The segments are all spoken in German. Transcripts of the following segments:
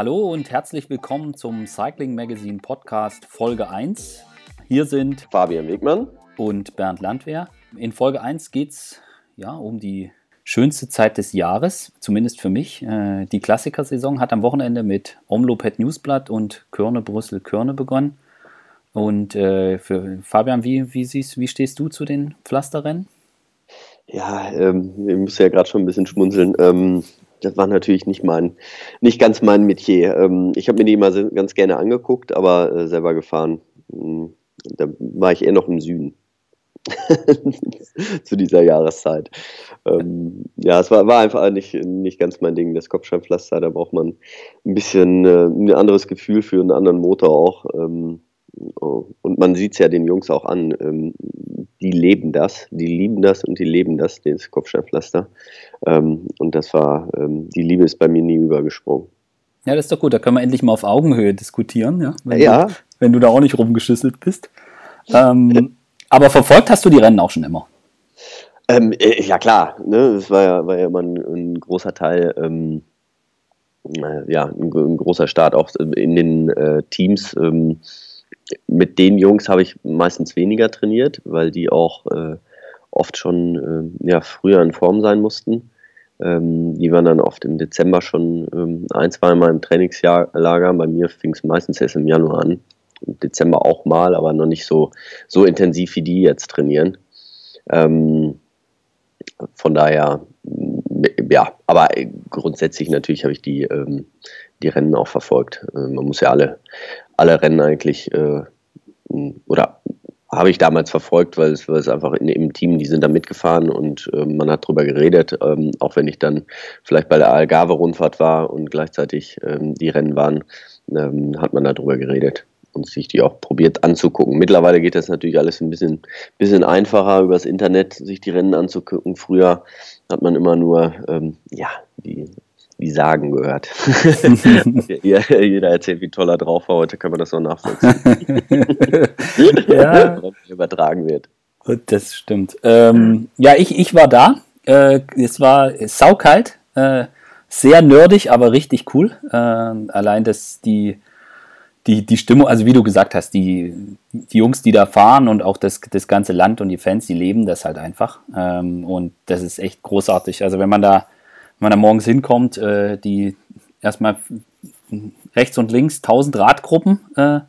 Hallo und herzlich willkommen zum Cycling Magazine Podcast Folge 1. Hier sind Fabian Wegmann und Bernd Landwehr. In Folge 1 geht es ja, um die schönste Zeit des Jahres, zumindest für mich. Äh, die Klassikersaison hat am Wochenende mit Omloped Newsblatt und Körne Brüssel Körne begonnen. Und äh, für Fabian, wie, wie, siehst, wie stehst du zu den Pflasterrennen? Ja, ähm, ich muss ja gerade schon ein bisschen schmunzeln. Ähm, das war natürlich nicht mein, nicht ganz mein Metier. Ähm, ich habe mir die mal ganz gerne angeguckt, aber äh, selber gefahren. Hm, da war ich eher noch im Süden. zu dieser Jahreszeit. Ähm, ja, es war, war, einfach nicht, nicht ganz mein Ding, das Kopfsteinpflaster. Da braucht man ein bisschen äh, ein anderes Gefühl für einen anderen Motor auch. Ähm, und man sieht es ja den Jungs auch an. Ähm, die leben das, die lieben das und die leben das, das Kopfsteinpflaster. Ähm, und das war, ähm, die Liebe ist bei mir nie übergesprungen. Ja, das ist doch gut. Da können wir endlich mal auf Augenhöhe diskutieren, ja. Wenn, ja. Du, wenn du da auch nicht rumgeschüsselt bist. Ähm, aber verfolgt hast du die Rennen auch schon immer? Ähm, äh, ja, klar. Ne? Das war ja, war ja immer ein, ein großer Teil, ähm, äh, ja, ein, ein, großer Start auch in den äh, Teams. Ähm, mit den Jungs habe ich meistens weniger trainiert, weil die auch äh, oft schon äh, ja, früher in Form sein mussten. Ähm, die waren dann oft im Dezember schon ähm, ein, zwei Mal im Trainingslager. Bei mir fing es meistens erst im Januar an. Im Dezember auch mal, aber noch nicht so, so intensiv wie die jetzt trainieren. Ähm, von daher, ja, aber grundsätzlich natürlich habe ich die, ähm, die Rennen auch verfolgt. Äh, man muss ja alle, alle Rennen eigentlich, äh, oder habe ich damals verfolgt, weil es, weil es einfach in, im Team, die sind da mitgefahren und äh, man hat drüber geredet, ähm, auch wenn ich dann vielleicht bei der Algarve-Rundfahrt war und gleichzeitig ähm, die Rennen waren, ähm, hat man da drüber geredet und sich die auch probiert anzugucken. Mittlerweile geht das natürlich alles ein bisschen, bisschen einfacher, übers Internet sich die Rennen anzugucken. Früher hat man immer nur ähm, ja, die, die Sagen gehört. Jeder erzählt, wie toll er drauf war. Heute kann man das auch nachvollziehen. ja. übertragen wird. Das stimmt. Ähm, ja, ich, ich war da. Äh, es war saukalt, äh, sehr nerdig, aber richtig cool. Äh, allein, dass die die, die Stimmung, also wie du gesagt hast, die, die Jungs, die da fahren und auch das, das ganze Land und die Fans, die leben das halt einfach. Ähm, und das ist echt großartig. Also wenn man da, man da morgens hinkommt, äh, die erstmal rechts und links tausend Radgruppen äh,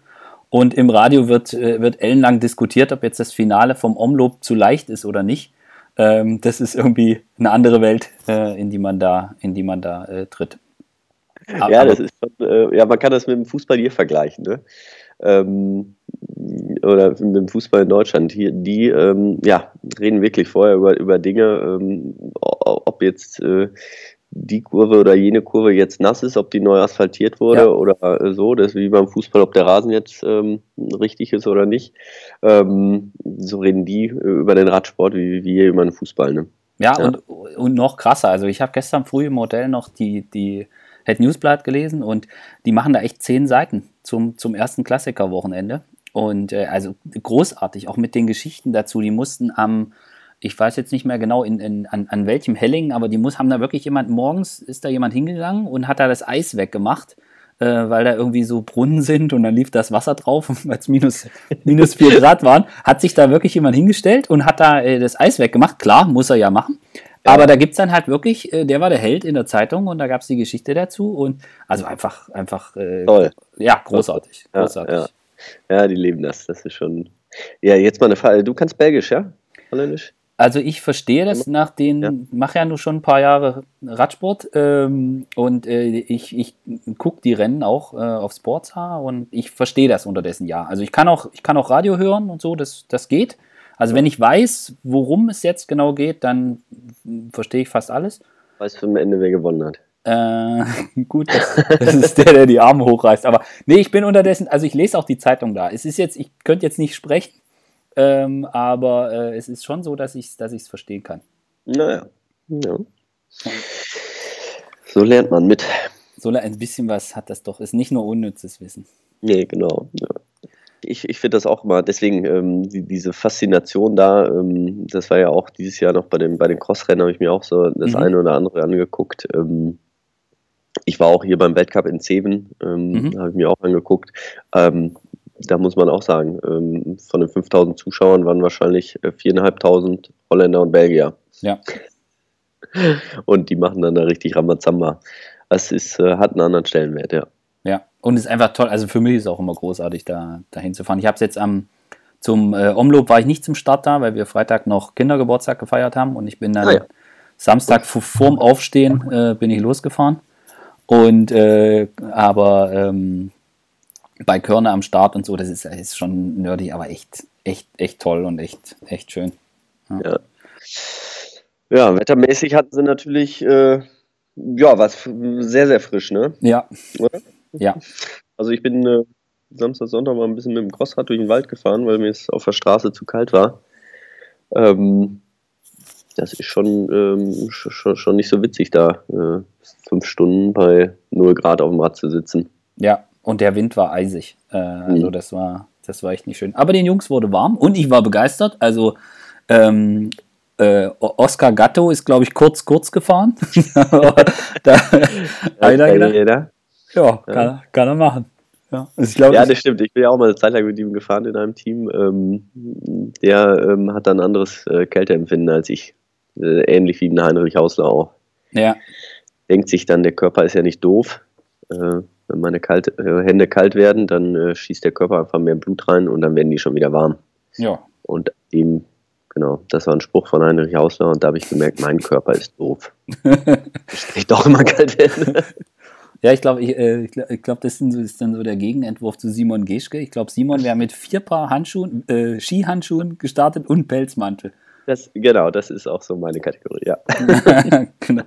und im Radio wird, äh, wird ellenlang diskutiert, ob jetzt das Finale vom Omloop zu leicht ist oder nicht. Ähm, das ist irgendwie eine andere Welt, äh, in die man da, in die man da äh, tritt. Aber, ja, das ist schon, äh, ja, man kann das mit dem Fußball hier vergleichen, ne? Ähm, oder mit dem Fußball in Deutschland. Hier, die ähm, ja, reden wirklich vorher über, über Dinge, ähm, ob jetzt äh, die Kurve oder jene Kurve jetzt nass ist, ob die neu asphaltiert wurde ja. oder äh, so. Das ist wie beim Fußball, ob der Rasen jetzt ähm, richtig ist oder nicht. Ähm, so reden die über den Radsport wie wir über den Fußball. Ne? Ja, ja, Und, und noch krasser. Also ich habe gestern früh im Modell noch die, die Head Newsblatt gelesen und die machen da echt zehn Seiten zum, zum ersten Klassikerwochenende. Und äh, also großartig, auch mit den Geschichten dazu. Die mussten am, ich weiß jetzt nicht mehr genau in, in, an, an welchem Helling, aber die muss, haben da wirklich jemand, morgens ist da jemand hingegangen und hat da das Eis weggemacht, äh, weil da irgendwie so Brunnen sind und dann lief das Wasser drauf, weil es minus, minus vier Grad waren. Hat sich da wirklich jemand hingestellt und hat da äh, das Eis weggemacht. Klar, muss er ja machen. Aber da gibt es dann halt wirklich, äh, der war der Held in der Zeitung und da gab es die Geschichte dazu und also einfach, einfach äh, Toll. Ja, großartig. Ja, großartig. Ja. ja, die leben das. Das ist schon. Ja, jetzt mal eine Frage. Du kannst Belgisch, ja? Holländisch? Also ich verstehe das nach den, ja. mache ja nur schon ein paar Jahre Radsport ähm, und äh, ich, ich gucke die Rennen auch äh, auf Sportsha und ich verstehe das unterdessen ja. Also ich kann auch, ich kann auch Radio hören und so, das, das geht. Also wenn ich weiß, worum es jetzt genau geht, dann verstehe ich fast alles. Weißt du am Ende, wer gewonnen hat? Äh, gut, das, das, ist der, der die Arme hochreißt. Aber nee, ich bin unterdessen, also ich lese auch die Zeitung da. Es ist jetzt, ich könnte jetzt nicht sprechen, ähm, aber äh, es ist schon so, dass ich es dass verstehen kann. Naja. Ja. So lernt man mit. So ein bisschen was hat das doch. Ist nicht nur unnützes Wissen. Nee, genau. Ja ich, ich finde das auch immer, deswegen ähm, die, diese Faszination da, ähm, das war ja auch dieses Jahr noch bei den, bei den Crossrennen, habe ich mir auch so das mhm. eine oder andere angeguckt. Ähm, ich war auch hier beim Weltcup in Zeven, ähm, mhm. habe ich mir auch angeguckt. Da muss man auch sagen, ähm, von den 5000 Zuschauern waren wahrscheinlich 4.500 äh, Holländer und Belgier. Ja. Und die machen dann da richtig Ramazamba. Das ist, äh, hat einen anderen Stellenwert, ja. Ja, und es ist einfach toll. Also für mich ist es auch immer großartig, da dahin zu fahren. Ich habe es jetzt am zum äh, Omloop war ich nicht zum Start da, weil wir Freitag noch Kindergeburtstag gefeiert haben und ich bin dann ah, ja. Samstag vorm Aufstehen äh, bin ich losgefahren. Und äh, aber ähm, bei Körner am Start und so, das ist, ist schon nerdig, aber echt, echt, echt toll und echt, echt schön. Ja. ja. ja wettermäßig hatten sie natürlich äh, ja was sehr, sehr frisch, ne? Ja. Oder? Ja. Also ich bin äh, Samstag, Sonntag mal ein bisschen mit dem Crossrad durch den Wald gefahren, weil mir es auf der Straße zu kalt war. Ähm, das ist schon, ähm, schon, schon, nicht so witzig, da äh, fünf Stunden bei 0 Grad auf dem Rad zu sitzen. Ja, und der Wind war eisig. Äh, also mhm. das war, das war echt nicht schön. Aber den Jungs wurde warm und ich war begeistert. Also ähm, äh, Oscar Gatto ist, glaube ich, kurz, kurz gefahren. da, einer Ja, kann, kann er machen. Ja, also glaub, ja, das stimmt. Ich bin ja auch mal eine Zeit lang mit ihm gefahren in einem Team. Ähm, der ähm, hat dann ein anderes äh, Kälteempfinden als ich. Äh, ähnlich wie ein Heinrich Hausler auch. Ja. Denkt sich dann, der Körper ist ja nicht doof. Äh, wenn meine kalt, äh, Hände kalt werden, dann äh, schießt der Körper einfach mehr Blut rein und dann werden die schon wieder warm. Ja. Und ihm, genau, das war ein Spruch von Heinrich Hausler und da habe ich gemerkt, mein Körper ist doof. ich doch immer kalt werden. Ja, ich glaube, ich, äh, ich glaube, glaub, das ist dann so der Gegenentwurf zu Simon Geschke. Ich glaube, Simon wäre mit vier Paar Handschuhen, äh, Skihandschuhen gestartet und Pelzmantel. Das, genau, das ist auch so meine Kategorie, ja. genau.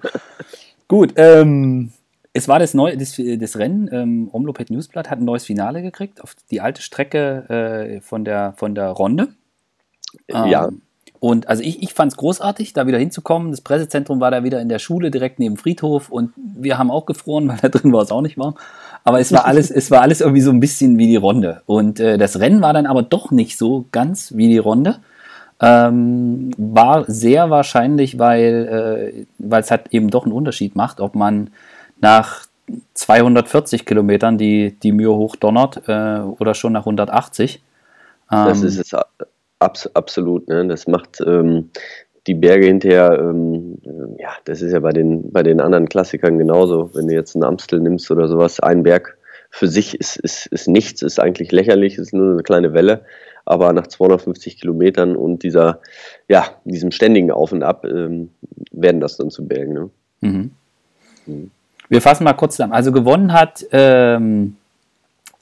Gut, ähm, es war das neue, das, das Rennen, ähm, Omloped Newsblatt hat ein neues Finale gekriegt auf die alte Strecke äh, von, der, von der Ronde. Ähm, ja. Und also ich, ich fand es großartig, da wieder hinzukommen. Das Pressezentrum war da wieder in der Schule direkt neben Friedhof und wir haben auch gefroren, weil da drin war es auch nicht warm. Aber es war alles, es war alles irgendwie so ein bisschen wie die Runde. Und äh, das Rennen war dann aber doch nicht so ganz wie die Runde. Ähm, war sehr wahrscheinlich, weil äh, es halt eben doch einen Unterschied macht, ob man nach 240 Kilometern die, die Mühe hochdonnert äh, oder schon nach 180. Ähm, das ist es Abs absolut, ne? Das macht ähm, die Berge hinterher, ähm, ja, das ist ja bei den, bei den anderen Klassikern genauso. Wenn du jetzt einen Amstel nimmst oder sowas, ein Berg für sich ist, ist, ist nichts, ist eigentlich lächerlich, ist nur eine kleine Welle. Aber nach 250 Kilometern und dieser, ja, diesem ständigen Auf und Ab ähm, werden das dann zu Bergen. Ne? Mhm. Mhm. Wir fassen mal kurz zusammen. Also gewonnen hat ähm,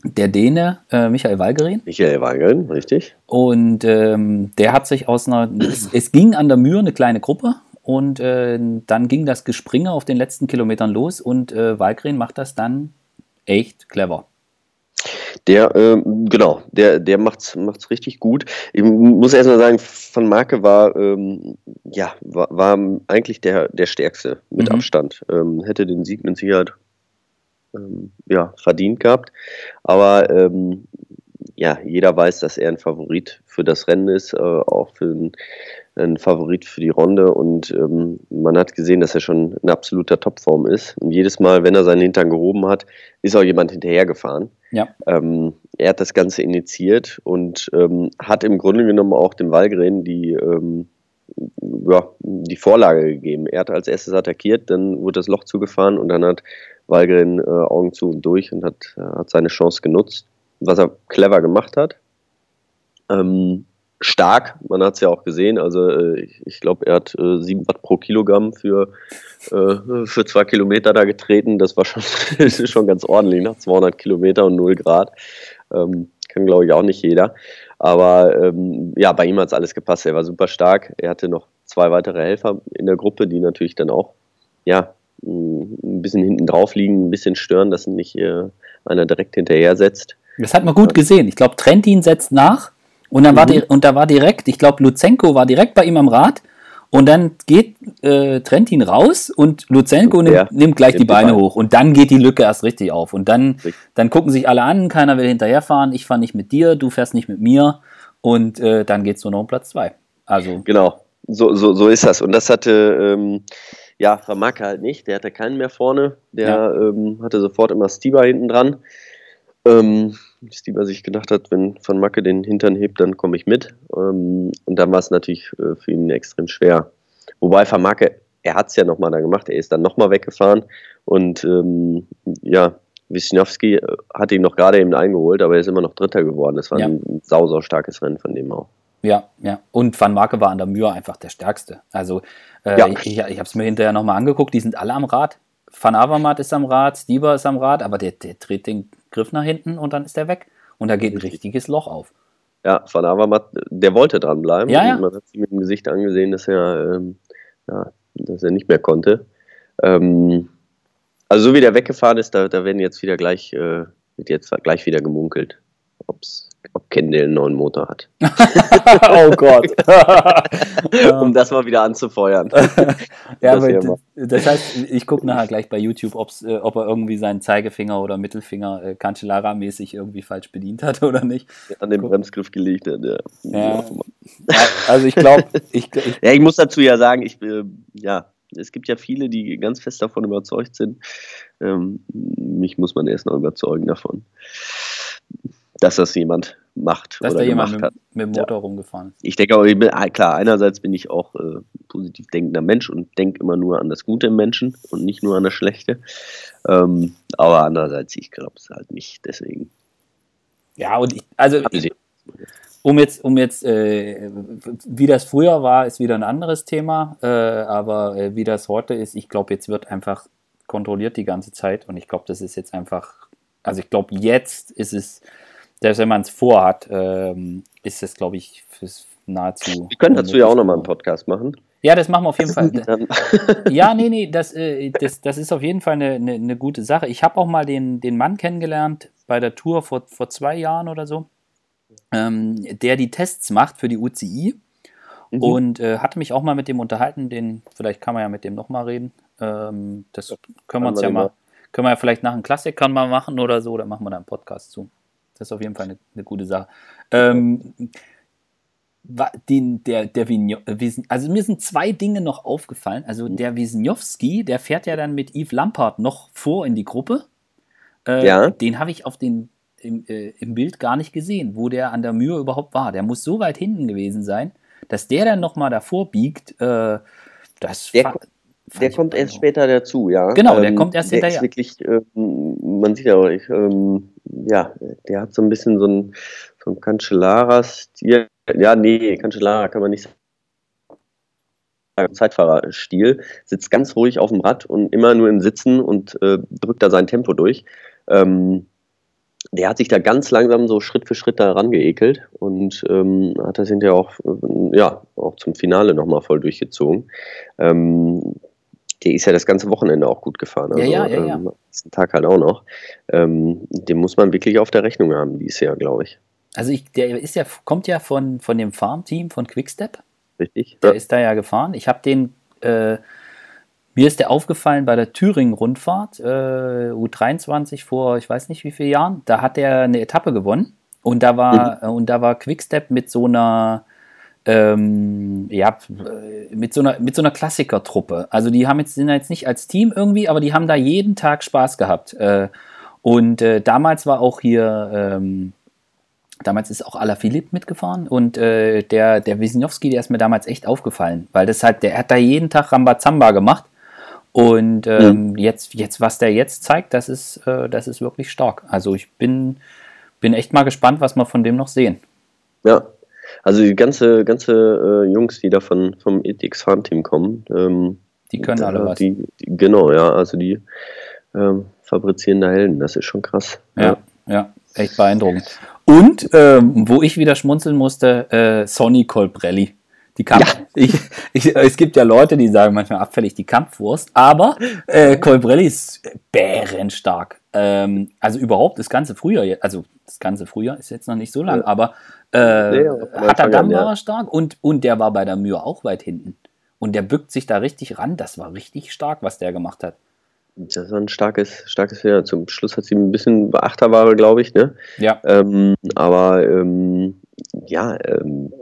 der Däne äh, Michael Walgerin. Michael Walgerin, richtig. Und ähm, der hat sich aus einer, es, es, ging an der Mühe eine kleine Gruppe und äh, dann ging das Gespringe auf den letzten Kilometern los und äh, Walgerin macht das dann echt clever. Der, ähm, genau, der, der macht's, macht's richtig gut. Ich muss erstmal sagen, Van Marke war, ähm, ja, war, war, eigentlich der, der Stärkste mit mhm. Abstand. Ähm, hätte den Sieg mit Sicherheit ähm, ja, verdient gehabt. Aber ähm, ja, jeder weiß, dass er ein Favorit für das Rennen ist, äh, auch für ein, ein, Favorit für die Runde. Und ähm, man hat gesehen, dass er schon in absoluter Topform ist. Und jedes Mal, wenn er seinen Hintern gehoben hat, ist auch jemand hinterhergefahren. Ja. Ähm, er hat das Ganze initiiert und ähm, hat im Grunde genommen auch dem Walgren die, ähm, ja, die Vorlage gegeben. Er hat als erstes attackiert, dann wurde das Loch zugefahren und dann hat Walgren äh, Augen zu und durch und hat, äh, hat seine Chance genutzt, was er clever gemacht hat. Ähm, stark, man hat es ja auch gesehen, also äh, ich, glaube, er hat äh, 7 Watt pro Kilogramm für, äh, für zwei Kilometer da getreten, das war schon, schon ganz ordentlich, nach 200 Kilometer und 0 Grad. Ähm, kann, glaube ich, auch nicht jeder. Aber ähm, ja, bei ihm hat es alles gepasst. Er war super stark. Er hatte noch zwei weitere Helfer in der Gruppe, die natürlich dann auch ja, ein bisschen hinten drauf liegen, ein bisschen stören, dass nicht äh, einer direkt hinterher setzt. Das hat man gut gesehen. Ich glaube, Trentin setzt nach und dann mhm. war die, und da war direkt, ich glaube, Luzenko war direkt bei ihm am Rad und dann geht äh, Trentin raus und Luzenko nimmt, nimmt gleich nimmt die Beine die hoch und dann geht die Lücke erst richtig auf und dann, dann gucken sich alle an, keiner will hinterherfahren, ich fahre nicht mit dir, du fährst nicht mit mir und äh, dann geht es nur noch um Platz zwei. Also genau, so, so, so ist das und das hatte ähm, ja, Vermacke halt nicht. Der hatte keinen mehr vorne. Der ja. ähm, hatte sofort immer Stieber hinten dran. Ähm, Stieber sich gedacht hat, wenn Van Macke den Hintern hebt, dann komme ich mit. Ähm, und dann war es natürlich äh, für ihn extrem schwer. Wobei Van Macke, er hat es ja nochmal da gemacht, er ist dann nochmal weggefahren und ähm, ja, Wisniewski äh, hat ihn noch gerade eben eingeholt, aber er ist immer noch Dritter geworden. Das war ja. ein sau, sau starkes Rennen von dem auch. Ja, ja. Und Van Marke war an der Mühe einfach der Stärkste. Also äh, ja. ich, ich, ich habe es mir hinterher nochmal angeguckt, die sind alle am Rad. Van Avermaet ist am Rad, Stieber ist am Rad, aber der, der dreht den Griff nach hinten und dann ist der weg. Und da geht ein richtiges Loch auf. Ja, Van Avermaet, der wollte dranbleiben. Ja, ja. Man hat sich mit dem Gesicht angesehen, dass er, ähm, ja, dass er nicht mehr konnte. Ähm, also so wie der weggefahren ist, da, da werden jetzt wieder gleich, äh, wird jetzt gleich wieder gemunkelt, ob's, ob Kendall einen neuen Motor hat. oh Gott. um das mal wieder anzufeuern. ja, das, das, heißt, ich gucke nachher gleich bei YouTube, äh, ob er irgendwie seinen Zeigefinger oder Mittelfinger äh, Cancellara-mäßig irgendwie falsch bedient hat oder nicht. An den Bremsgriff gelegt hat, ja. ja. Also ich glaube, ich, ich, ja, ich muss dazu ja sagen, ich, äh, ja, es gibt ja viele, die ganz fest davon überzeugt sind. Ähm, mich muss man erst noch überzeugen davon, dass das jemand macht dass oder da jemand mit, hat. mit, dem Motor ja. rumgefahren Ich denke auch, ich bin, ah, klar, einerseits bin ich auch äh, positiv denkender Mensch und denke immer nur an das Gute im Menschen und nicht nur an das Schlechte. Ähm, aber andererseits, ich glaube es halt nicht, deswegen. Ja, und ich, also ich, um jetzt, um jetzt, äh, wie das früher war, ist wieder ein anderes Thema. Äh, aber äh, wie das heute ist, ich glaube, jetzt wird einfach kontrolliert die ganze Zeit. Und ich glaube, das ist jetzt einfach, also ich glaube, jetzt ist es, selbst wenn man es vorhat, ähm, ist es, glaube ich, fürs nahezu. Wir können dazu ja auch nochmal einen Podcast machen. Ja, das machen wir auf jeden Fall. ja, nee, nee, das, äh, das, das ist auf jeden Fall eine, eine, eine gute Sache. Ich habe auch mal den, den Mann kennengelernt bei der Tour vor, vor zwei Jahren oder so ähm, der die Tests macht für die UCI. Mhm. Und äh, hatte mich auch mal mit dem unterhalten, den, vielleicht kann man ja mit dem nochmal reden. Ähm, das können wir uns ja mal, können wir ja vielleicht nach einem Klassikern mal machen oder so, oder machen wir da einen Podcast zu. Das ist auf jeden Fall eine, eine gute Sache. Ähm, den, der, der äh, also mir sind zwei Dinge noch aufgefallen. Also mhm. der Wisniewski, der fährt ja dann mit Yves Lampard noch vor in die Gruppe. Äh, ja. Den habe ich auf den im, äh, im Bild gar nicht gesehen, wo der an der Mühe überhaupt war. Der muss so weit hinten gewesen sein, dass der dann nochmal davor biegt. Äh, das der, der kommt erst später dazu, ja. Genau, der ähm, kommt erst der hinterher. Ist wirklich, ähm, man sieht ja auch, ich, ähm, ja, der hat so ein bisschen so ein, so ein Cancellara-Stil. Ja, nee, Cancellara kann man nicht sagen. Zeitfahrerstil, sitzt ganz ruhig auf dem Rad und immer nur im Sitzen und äh, drückt da sein Tempo durch. Ähm, der hat sich da ganz langsam so Schritt für Schritt da rangeekelt und ähm, hat das hinterher auch, äh, ja, auch zum Finale nochmal voll durchgezogen. Ähm, der ist ja das ganze Wochenende auch gut gefahren. Also, ja, ja, ja, ja. Ähm, diesen Tag halt auch noch. Ähm, den muss man wirklich auf der Rechnung haben, dieses Jahr, glaube ich. Also ich, der ist ja, kommt ja von, von dem Farmteam von Quickstep. Richtig. Der ja. ist da ja gefahren. Ich habe den äh, mir ist der aufgefallen bei der Thüringen-Rundfahrt, äh, U23 vor, ich weiß nicht wie vielen Jahren, da hat er eine Etappe gewonnen und da war, mhm. und da war Quickstep mit so einer, ähm, ja, mit so einer, mit so einer Klassikertruppe. Also die haben jetzt, sind jetzt nicht als Team irgendwie, aber die haben da jeden Tag Spaß gehabt. Äh, und äh, damals war auch hier, ähm, damals ist auch Alaphilippe mitgefahren und äh, der, der Wisniewski, der ist mir damals echt aufgefallen, weil das halt, der hat da jeden Tag Rambazamba gemacht und ähm, mhm. jetzt, jetzt, was der jetzt zeigt, das ist, äh, das ist wirklich stark. Also ich bin, bin echt mal gespannt, was wir von dem noch sehen. Ja, also die ganze, ganze äh, Jungs, die da von, vom Ethics Farmteam kommen, ähm, die können alle was. Die, die, genau, ja, also die ähm, fabrizieren da Helden, das ist schon krass. Ja, ja, ja echt beeindruckend. Und ähm, wo ich wieder schmunzeln musste, äh, Sonny Colbrelli. Die Kampf ja. ich, ich, es gibt ja Leute, die sagen manchmal abfällig die Kampfwurst, aber äh, Colbrelli ist bärenstark. Ähm, also überhaupt das ganze Frühjahr, also das ganze Frühjahr ist jetzt noch nicht so lang, ja. aber äh, nee, hat er dann war er stark und, und der war bei der Mühe auch weit hinten. Und der bückt sich da richtig ran. Das war richtig stark, was der gemacht hat. Das war ein starkes, starkes Fehler. Zum Schluss hat sie ein bisschen Beachterware, glaube ich, ne? Ja. Ähm, aber ähm, ja, ähm,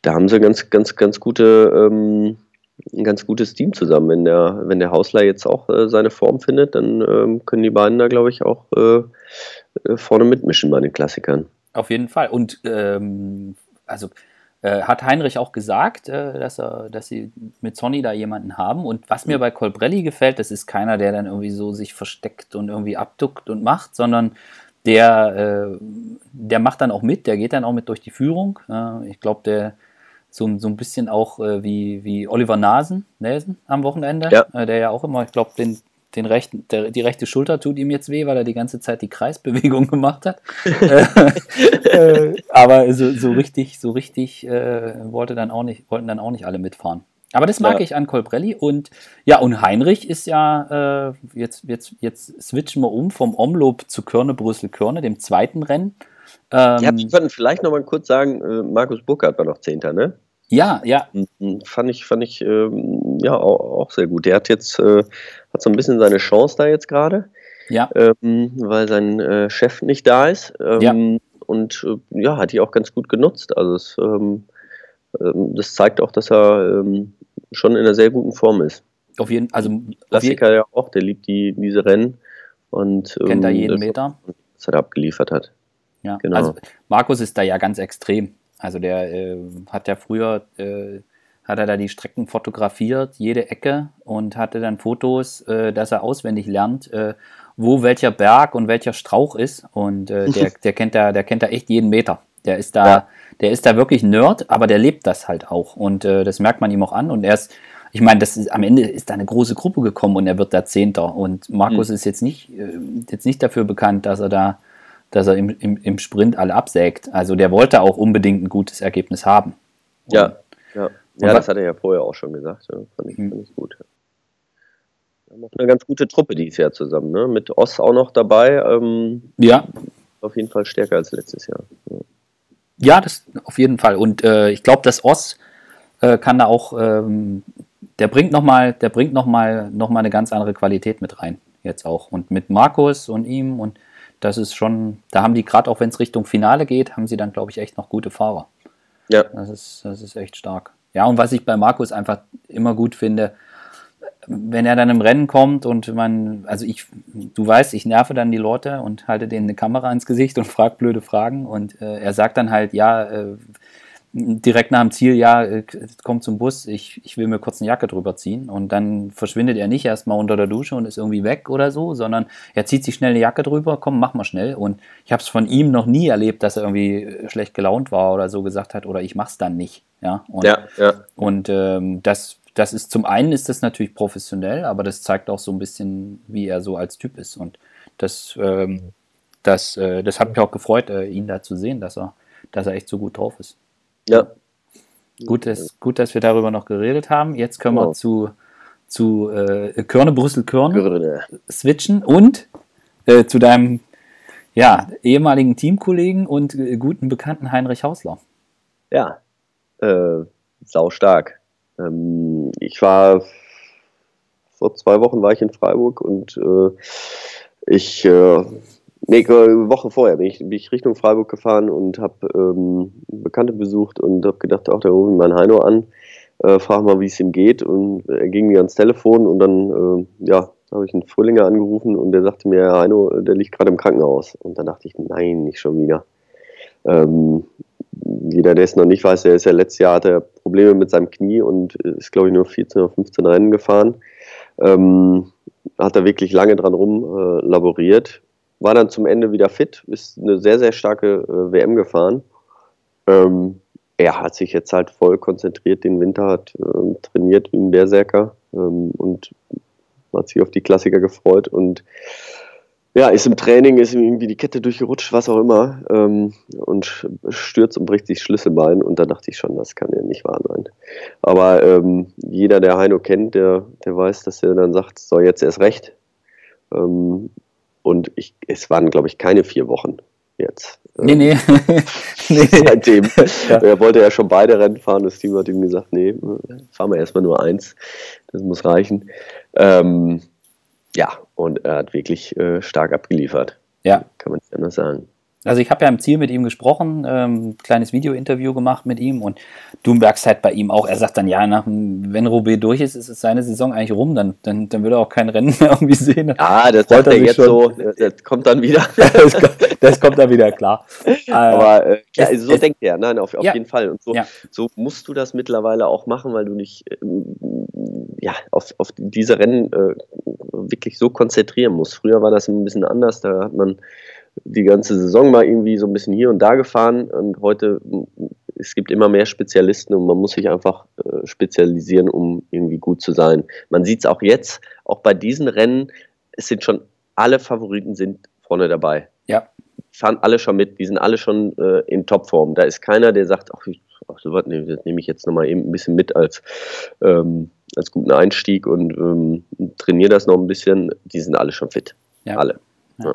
da haben sie ganz, ganz, ganz gute, ähm, ein ganz gutes Team zusammen. Wenn der, wenn der Hausler jetzt auch äh, seine Form findet, dann ähm, können die beiden da, glaube ich, auch äh, äh, vorne mitmischen bei den Klassikern. Auf jeden Fall. Und ähm, also äh, hat Heinrich auch gesagt, äh, dass, er, dass sie mit Sonny da jemanden haben. Und was mir bei Colbrelli gefällt, das ist keiner, der dann irgendwie so sich versteckt und irgendwie abduckt und macht, sondern der, äh, der macht dann auch mit, der geht dann auch mit durch die Führung. ich glaube, der so, so ein bisschen auch äh, wie, wie Oliver Nasen, Nelson am Wochenende, ja. Äh, der ja auch immer, ich glaube, den, den rechten, der, die rechte Schulter tut ihm jetzt weh, weil er die ganze Zeit die Kreisbewegung gemacht hat. äh, aber so, so richtig, so richtig äh, wollte dann auch nicht, wollten dann auch nicht alle mitfahren. Aber das mag ja. ich an Colbrelli und ja, und Heinrich ist ja, äh, jetzt, jetzt, jetzt switchen wir um vom Omloop zu Körne, Brüssel, Körne, dem zweiten Rennen. Ähm, ja, wir können vielleicht noch mal kurz sagen, äh, Markus Burkhardt war noch Zehnter, ne? Ja, ja. Mhm, fand ich, fand ich ähm, ja auch, auch, sehr gut. Der hat jetzt äh, hat so ein bisschen seine Chance da jetzt gerade. Ja. Ähm, weil sein äh, Chef nicht da ist. Ähm, ja. Und äh, ja, hat die auch ganz gut genutzt. Also es, ähm, ähm, das zeigt auch, dass er ähm, schon in einer sehr guten Form ist. Auf jeden also Klassiker ja auch, der liebt die, diese Rennen und kennt da jeden Meter. Was er da abgeliefert hat. Ja, genau. Also Markus ist da ja ganz extrem. Also der äh, hat ja früher, äh, hat er da die Strecken fotografiert, jede Ecke und hatte dann Fotos, äh, dass er auswendig lernt, äh, wo welcher Berg und welcher Strauch ist. Und äh, der, der kennt da, der kennt da echt jeden Meter. Der ist da, ja. der ist da wirklich Nerd, aber der lebt das halt auch. Und äh, das merkt man ihm auch an. Und er ist, ich meine, das ist, am Ende ist da eine große Gruppe gekommen und er wird da Zehnter. Und Markus mhm. ist jetzt nicht, jetzt nicht dafür bekannt, dass er da dass er im, im, im Sprint alle absägt. Also der wollte auch unbedingt ein gutes Ergebnis haben. Und, ja, ja. ja das hat er ja vorher auch schon gesagt. Ja. Fand, ich, hm. fand ich gut. Wir haben auch eine ganz gute Truppe dieses Jahr zusammen, ne? mit Oss auch noch dabei. Ähm, ja. Auf jeden Fall stärker als letztes Jahr. Ja, ja das auf jeden Fall. Und äh, ich glaube, dass Oss äh, kann da auch, ähm, der bringt nochmal, der bringt nochmal noch mal eine ganz andere Qualität mit rein. Jetzt auch. Und mit Markus und ihm und das ist schon, da haben die gerade auch wenn es Richtung Finale geht, haben sie dann, glaube ich, echt noch gute Fahrer. Ja. Das ist, das ist echt stark. Ja, und was ich bei Markus einfach immer gut finde, wenn er dann im Rennen kommt und man, also ich, du weißt, ich nerve dann die Leute und halte denen eine Kamera ins Gesicht und frage blöde Fragen und äh, er sagt dann halt, ja, äh, direkt nach dem Ziel, ja, äh, kommt zum Bus, ich, ich will mir kurz eine Jacke drüber ziehen. Und dann verschwindet er nicht erstmal unter der Dusche und ist irgendwie weg oder so, sondern er zieht sich schnell eine Jacke drüber, komm, mach mal schnell. Und ich habe es von ihm noch nie erlebt, dass er irgendwie äh, schlecht gelaunt war oder so gesagt hat, oder ich mach's dann nicht. Ja, und, ja, ja. und ähm, das, das ist zum einen ist das natürlich professionell, aber das zeigt auch so ein bisschen, wie er so als Typ ist. Und das, ähm, das, äh, das hat mich auch gefreut, äh, ihn da zu sehen, dass er, dass er echt so gut drauf ist. Ja. Gut, dass, gut, dass wir darüber noch geredet haben. Jetzt können wir zu, zu äh, Körne, Brüssel, Körne switchen und äh, zu deinem ja, ehemaligen Teamkollegen und äh, guten Bekannten Heinrich Hausler. Ja, äh, sau stark. Ähm, ich war vor zwei Wochen war ich in Freiburg und äh, ich äh, Nee, eine Woche vorher bin ich, bin ich Richtung Freiburg gefahren und habe ähm, Bekannte besucht und habe gedacht, auch da rufe ich mal Heino an, äh, frage mal, wie es ihm geht. Und er ging mir ans Telefon und dann, äh, ja, habe ich einen Frühlinger angerufen und der sagte mir, Heino, der liegt gerade im Krankenhaus. Und dann dachte ich, nein, nicht schon wieder. Ähm, jeder, der es noch nicht weiß, der ist ja letztes Jahr hatte Probleme mit seinem Knie und ist, glaube ich, nur 14 oder 15 Rennen gefahren. Ähm, hat er wirklich lange dran rumlaboriert. Äh, war dann zum Ende wieder fit, ist eine sehr, sehr starke äh, WM gefahren. Ähm, er hat sich jetzt halt voll konzentriert, den Winter hat äh, trainiert wie ein Berserker ähm, und hat sich auf die Klassiker gefreut und ja, ist im Training, ist ihm irgendwie die Kette durchgerutscht, was auch immer, ähm, und stürzt und bricht sich Schlüsselbein. Und da dachte ich schon, das kann ja nicht wahr sein. Aber ähm, jeder, der Heino kennt, der, der weiß, dass er dann sagt, so jetzt erst recht. Ähm, und ich, es waren, glaube ich, keine vier Wochen jetzt. Nee, nee. nee. Seitdem. Ja. Er wollte ja schon beide Rennen fahren. Das Team hat ihm gesagt, nee, fahren wir erstmal nur eins. Das muss reichen. Ähm, ja, und er hat wirklich äh, stark abgeliefert. Ja. Kann man nicht anders sagen. Also ich habe ja im Ziel mit ihm gesprochen, ähm, kleines Video-Interview gemacht mit ihm und du merkst halt bei ihm auch, er sagt dann, ja, nach, wenn Roubaix durch ist, ist seine Saison eigentlich rum, dann, dann, dann will er auch kein Rennen mehr irgendwie sehen. Ja, das sagt er jetzt schon. so, das kommt dann wieder. das, kommt, das, kommt, dann wieder, klar. Aber äh, ja, es, so es, denkt er, nein, auf, auf ja. jeden Fall. Und so, ja. so musst du das mittlerweile auch machen, weil du nicht ähm, ja, auf, auf diese Rennen äh, wirklich so konzentrieren musst. Früher war das ein bisschen anders, da hat man die ganze Saison mal irgendwie so ein bisschen hier und da gefahren und heute es gibt immer mehr Spezialisten und man muss sich einfach äh, spezialisieren, um irgendwie gut zu sein. Man sieht es auch jetzt, auch bei diesen Rennen, es sind schon alle Favoriten sind vorne dabei. Ja. Fahren alle schon mit, die sind alle schon äh, in Topform. Da ist keiner, der sagt, ach, ach so was, nehme ich jetzt nochmal eben ein bisschen mit als, ähm, als guten Einstieg und ähm, trainiere das noch ein bisschen. Die sind alle schon fit. Ja. Alle. Ja. Ja.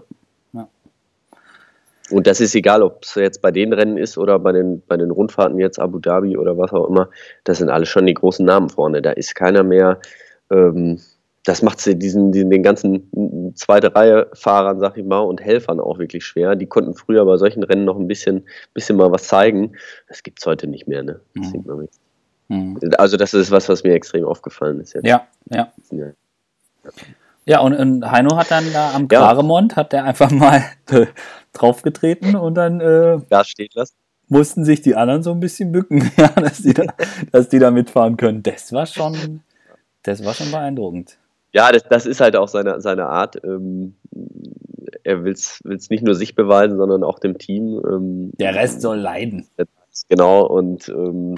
Und das ist egal, ob es jetzt bei den Rennen ist oder bei den, bei den Rundfahrten jetzt Abu Dhabi oder was auch immer. Das sind alle schon die großen Namen vorne. Da ist keiner mehr. Ähm, das macht diesen, diesen, den ganzen zweite Reihe Fahrern, sag ich mal, und Helfern auch wirklich schwer. Die konnten früher bei solchen Rennen noch ein bisschen, bisschen mal was zeigen. Das gibt es heute nicht mehr, ne? Das mhm. Mhm. Also, das ist was, was mir extrem aufgefallen ist. Jetzt. Ja, ja. ja. Ja, und, und Heino hat dann da am ja. Klaremont, hat der einfach mal draufgetreten und dann äh, Gas steht lassen. mussten sich die anderen so ein bisschen bücken, ja, dass, die da, dass die da mitfahren können. Das war schon, das war schon beeindruckend. Ja, das, das ist halt auch seine, seine Art. Ähm, er will es nicht nur sich beweisen, sondern auch dem Team. Ähm, Der Rest soll leiden. Genau, und ähm,